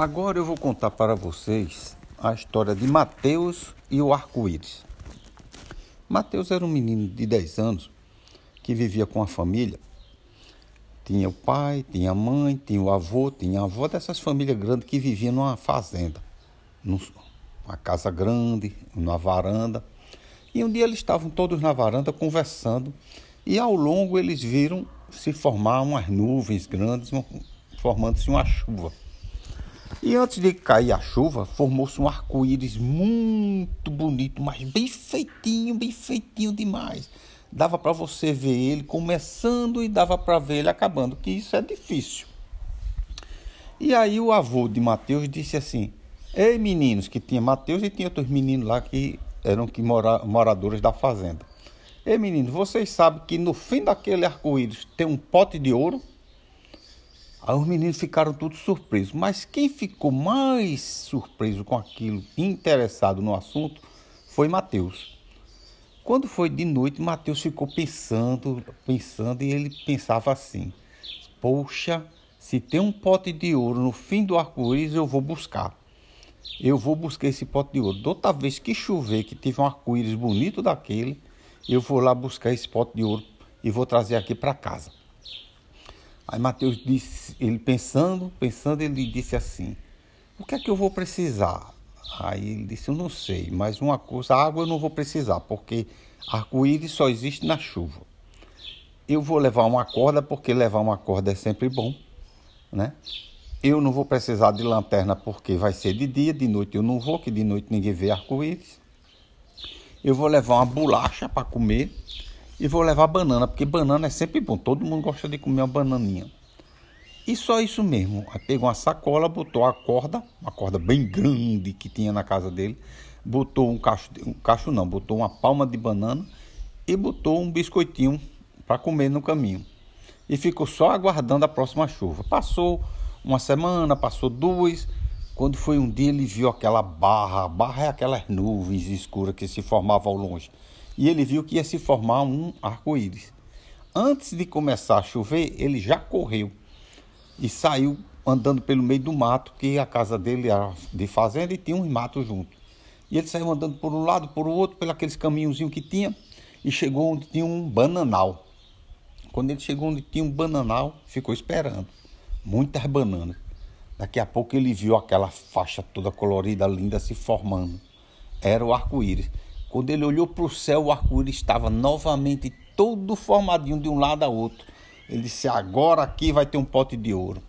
Agora eu vou contar para vocês a história de Mateus e o arco-íris. Mateus era um menino de 10 anos que vivia com a família. Tinha o pai, tinha a mãe, tinha o avô, tinha a avó dessas famílias grandes que viviam numa fazenda, numa casa grande, numa varanda. E um dia eles estavam todos na varanda conversando e ao longo eles viram se formar umas nuvens grandes, formando-se uma chuva. E antes de cair a chuva, formou-se um arco-íris muito bonito, mas bem feitinho, bem feitinho demais. Dava para você ver ele começando e dava para ver ele acabando, que isso é difícil. E aí o avô de Mateus disse assim: Ei meninos, que tinha Mateus e tinha outros meninos lá que eram que mora, moradores da fazenda. Ei meninos, vocês sabem que no fim daquele arco-íris tem um pote de ouro? Aí os meninos ficaram todos surpresos. Mas quem ficou mais surpreso com aquilo, interessado no assunto, foi Mateus. Quando foi de noite, Mateus ficou pensando, pensando, e ele pensava assim: Poxa, se tem um pote de ouro no fim do arco-íris, eu vou buscar. Eu vou buscar esse pote de ouro. Outra vez que chover, que tiver um arco-íris bonito daquele, eu vou lá buscar esse pote de ouro e vou trazer aqui para casa. Aí Mateus disse, ele pensando, pensando, ele disse assim: O que é que eu vou precisar? Aí ele disse: Eu não sei, mas uma coisa, água eu não vou precisar, porque arco-íris só existe na chuva. Eu vou levar uma corda, porque levar uma corda é sempre bom, né? Eu não vou precisar de lanterna, porque vai ser de dia, de noite eu não vou, que de noite ninguém vê arco-íris. Eu vou levar uma bolacha para comer e vou levar banana, porque banana é sempre bom. Todo mundo gosta de comer uma bananinha. E só isso mesmo. Aí pegou uma sacola, botou a corda, uma corda bem grande que tinha na casa dele, botou um cacho, um cacho não, botou uma palma de banana e botou um biscoitinho para comer no caminho. E ficou só aguardando a próxima chuva. Passou uma semana, passou duas. Quando foi um dia, ele viu aquela barra. Barra é aquelas nuvens escuras que se formavam ao longe e ele viu que ia se formar um arco-íris. Antes de começar a chover, ele já correu e saiu andando pelo meio do mato, que a casa dele era de fazenda e tinha um mato junto. E ele saiu andando por um lado, por outro, pelos aqueles caminhozinhos que tinha, e chegou onde tinha um bananal. Quando ele chegou onde tinha um bananal, ficou esperando. Muitas bananas. Daqui a pouco ele viu aquela faixa toda colorida, linda, se formando. Era o arco-íris. Quando ele olhou para o céu, o arco-íris estava novamente todo formadinho de um lado a outro. Ele disse: Agora aqui vai ter um pote de ouro.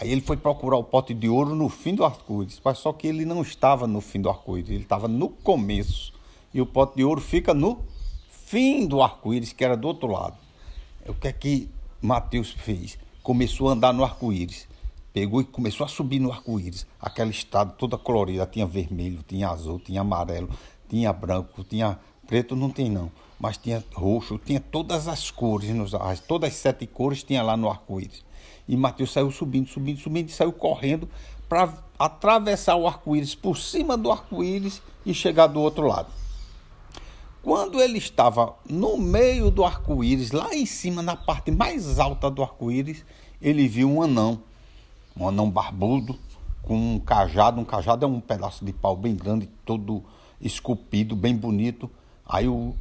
Aí ele foi procurar o pote de ouro no fim do arco-íris, mas só que ele não estava no fim do arco-íris, ele estava no começo. E o pote de ouro fica no fim do arco-íris, que era do outro lado. O que é que Mateus fez? Começou a andar no arco-íris. Pegou e começou a subir no arco-íris. Aquela estrada toda colorida, tinha vermelho, tinha azul, tinha amarelo, tinha branco, tinha preto, não tem não, mas tinha roxo, tinha todas as cores, todas as sete cores tinha lá no arco-íris. E Mateus saiu subindo, subindo, subindo e saiu correndo para atravessar o arco-íris por cima do arco-íris e chegar do outro lado. Quando ele estava no meio do arco-íris, lá em cima, na parte mais alta do arco-íris, ele viu um anão, um anão barbudo, com um cajado. Um cajado é um pedaço de pau bem grande, todo esculpido, bem bonito. Aí o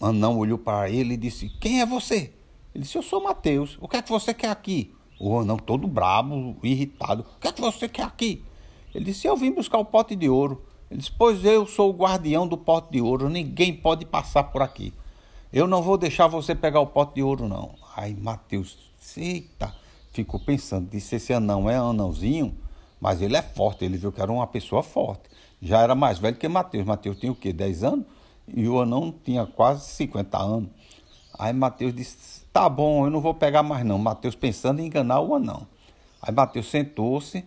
anão olhou para ele e disse: Quem é você? Ele disse: Eu sou Mateus. O que é que você quer aqui? O anão, todo brabo, irritado: O que é que você quer aqui? Ele disse: Eu vim buscar o pote de ouro. Ele disse: Pois eu sou o guardião do pote de ouro. Ninguém pode passar por aqui. Eu não vou deixar você pegar o pote de ouro, não. Aí Mateus, eita, ficou pensando: Disse: Esse anão é anãozinho, mas ele é forte. Ele viu que era uma pessoa forte já era mais velho que Mateus. Mateus tinha o quê? 10 anos? E o anão tinha quase 50 anos. Aí Mateus disse: Tá bom, eu não vou pegar mais não. Mateus pensando em enganar o anão. Aí Mateus sentou-se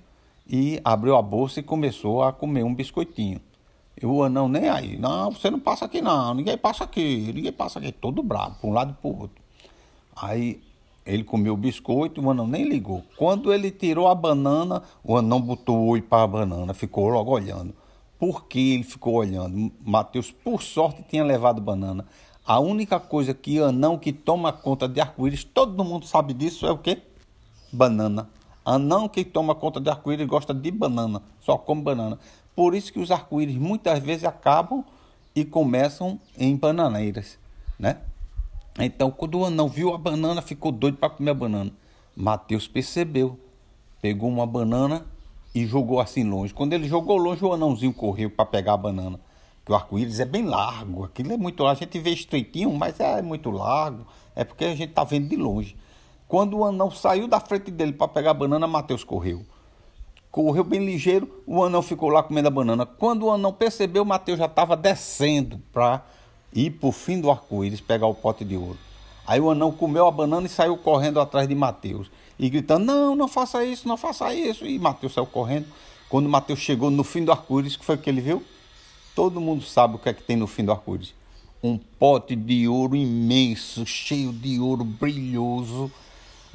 e abriu a bolsa e começou a comer um biscoitinho. E o anão nem aí. Não, você não passa aqui não. Ninguém passa aqui. Ninguém passa aqui. Todo bravo, para um lado e para o outro. Aí ele comeu o biscoito, o anão nem ligou. Quando ele tirou a banana, o anão botou o oi para a banana, ficou logo olhando. Por que ele ficou olhando? Mateus, por sorte, tinha levado banana. A única coisa que anão que toma conta de arco-íris, todo mundo sabe disso, é o quê? Banana. Anão que toma conta de arco-íris gosta de banana, só come banana. Por isso que os arco-íris muitas vezes acabam e começam em bananeiras, né? Então, quando o anão viu a banana, ficou doido para comer a banana. Mateus percebeu, pegou uma banana e jogou assim longe. Quando ele jogou longe, o anãozinho correu para pegar a banana. Que o arco-íris é bem largo, aquilo é muito largo. A gente vê estreitinho, mas é muito largo. É porque a gente está vendo de longe. Quando o anão saiu da frente dele para pegar a banana, Mateus correu. Correu bem ligeiro, o anão ficou lá comendo a banana. Quando o anão percebeu, Mateus já estava descendo para para o fim do arco-íris pegar o pote de ouro. Aí o anão comeu a banana e saiu correndo atrás de Mateus. E gritando: Não, não faça isso, não faça isso. E Mateus saiu correndo. Quando Mateus chegou no fim do arco-íris, que foi o que ele viu? Todo mundo sabe o que é que tem no fim do arco-íris. Um pote de ouro imenso, cheio de ouro brilhoso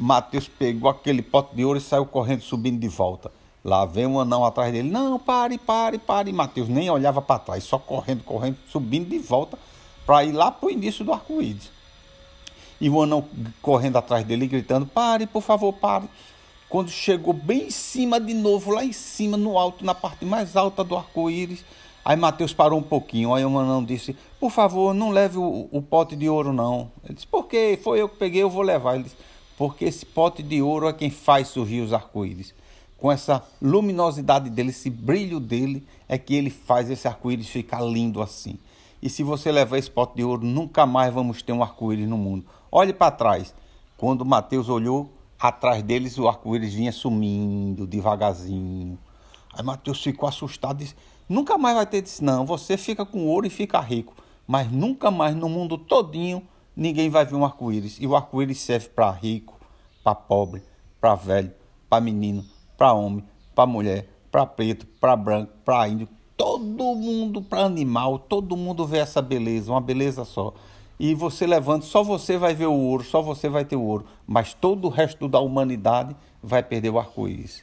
Mateus pegou aquele pote de ouro e saiu correndo, subindo de volta. Lá vem um anão atrás dele. Não, pare, pare, pare. Mateus nem olhava para trás, só correndo, correndo, subindo de volta para ir lá para o início do arco-íris. E o anão correndo atrás dele, gritando: Pare, por favor, pare. Quando chegou bem em cima de novo, lá em cima, no alto, na parte mais alta do arco-íris, aí Mateus parou um pouquinho. Aí o anão disse: Por favor, não leve o, o pote de ouro, não. Ele disse: Por quê? Foi eu que peguei, eu vou levar. Ele disse: porque esse pote de ouro é quem faz surgir os arco-íris. Com essa luminosidade dele, esse brilho dele, é que ele faz esse arco-íris ficar lindo assim. E se você levar esse pote de ouro, nunca mais vamos ter um arco-íris no mundo. Olhe para trás. Quando Mateus olhou, atrás deles o arco-íris vinha sumindo devagarzinho. Aí Mateus ficou assustado e disse: Nunca mais vai ter isso, não. Você fica com ouro e fica rico. Mas nunca mais no mundo todinho ninguém vai ver um arco-íris. E o arco-íris serve para rico, para pobre, para velho, para menino, para homem, para mulher, para preto, para branco, para índio. Todo mundo, para animal, todo mundo vê essa beleza, uma beleza só. E você levando, só você vai ver o ouro, só você vai ter o ouro. Mas todo o resto da humanidade vai perder o arco-íris.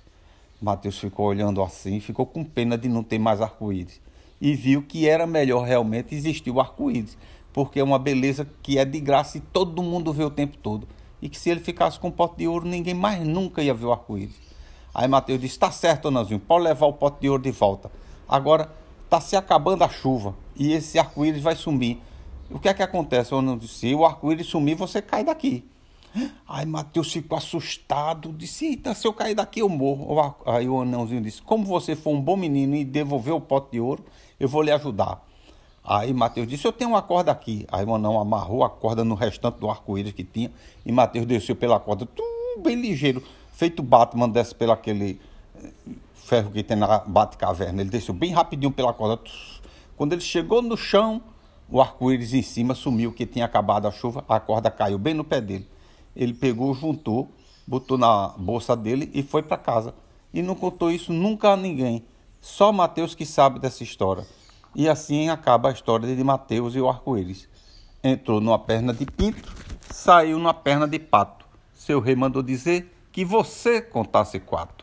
Mateus ficou olhando assim, ficou com pena de não ter mais arco-íris. E viu que era melhor realmente existir o arco-íris porque é uma beleza que é de graça e todo mundo vê o tempo todo. E que se ele ficasse com um pote de ouro, ninguém mais nunca ia ver o arco-íris. Aí Mateus disse: Está certo, Anãozinho, pode levar o pote de ouro de volta. Agora está se acabando a chuva e esse arco-íris vai sumir. O que é que acontece? Eu disse: Se o arco-íris sumir, você cai daqui. Aí Mateus ficou assustado, disse: Eita, se eu cair daqui eu morro. Aí o anãozinho disse: Como você for um bom menino e devolver o pote de ouro, eu vou lhe ajudar. Aí Mateus disse: Eu tenho uma corda aqui. Aí o anão amarrou a corda no restante do arco-íris que tinha. E Mateus desceu pela corda, tudo bem ligeiro. Feito Batman desce pelo aquele ferro que tem na Bate-Caverna. Ele desceu bem rapidinho pela corda. Quando ele chegou no chão, o arco-íris em cima sumiu, que tinha acabado a chuva. A corda caiu bem no pé dele. Ele pegou, juntou, botou na bolsa dele e foi para casa. E não contou isso nunca a ninguém. Só Mateus que sabe dessa história. E assim acaba a história de Mateus e o arco-íris. Entrou numa perna de pinto, saiu numa perna de pato. Seu rei mandou dizer que você contasse quatro.